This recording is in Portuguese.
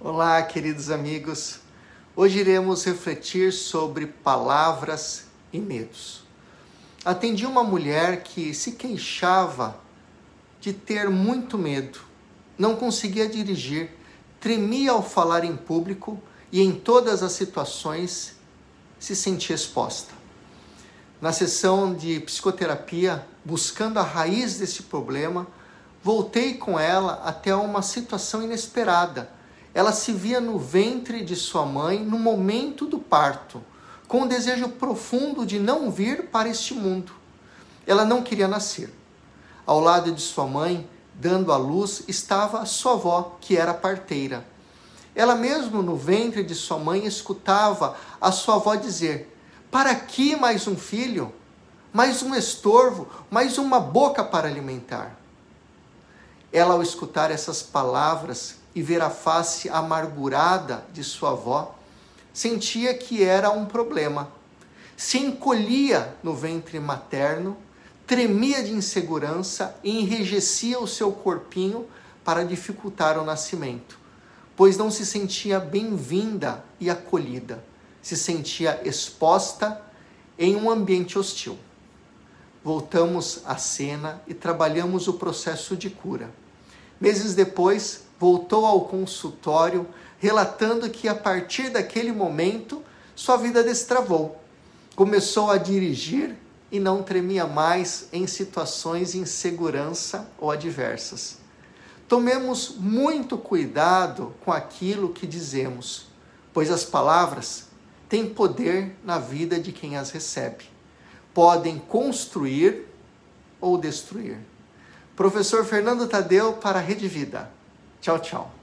Olá, queridos amigos. Hoje iremos refletir sobre palavras e medos. Atendi uma mulher que se queixava de ter muito medo, não conseguia dirigir, tremia ao falar em público e em todas as situações se sentia exposta. Na sessão de psicoterapia, buscando a raiz desse problema, voltei com ela até uma situação inesperada ela se via no ventre de sua mãe no momento do parto, com o desejo profundo de não vir para este mundo. Ela não queria nascer. Ao lado de sua mãe, dando à luz, estava sua avó, que era parteira. Ela mesmo no ventre de sua mãe escutava a sua avó dizer: Para que mais um filho? Mais um estorvo? Mais uma boca para alimentar? Ela, ao escutar essas palavras, e ver a face amargurada de sua avó, sentia que era um problema. Se encolhia no ventre materno, tremia de insegurança e enrijecia o seu corpinho para dificultar o nascimento, pois não se sentia bem-vinda e acolhida, se sentia exposta em um ambiente hostil. Voltamos à cena e trabalhamos o processo de cura. Meses depois, voltou ao consultório relatando que a partir daquele momento sua vida destravou. Começou a dirigir e não tremia mais em situações de insegurança ou adversas. Tomemos muito cuidado com aquilo que dizemos, pois as palavras têm poder na vida de quem as recebe. Podem construir ou destruir. Professor Fernando Tadeu para a Rede Vida. Tchau, tchau.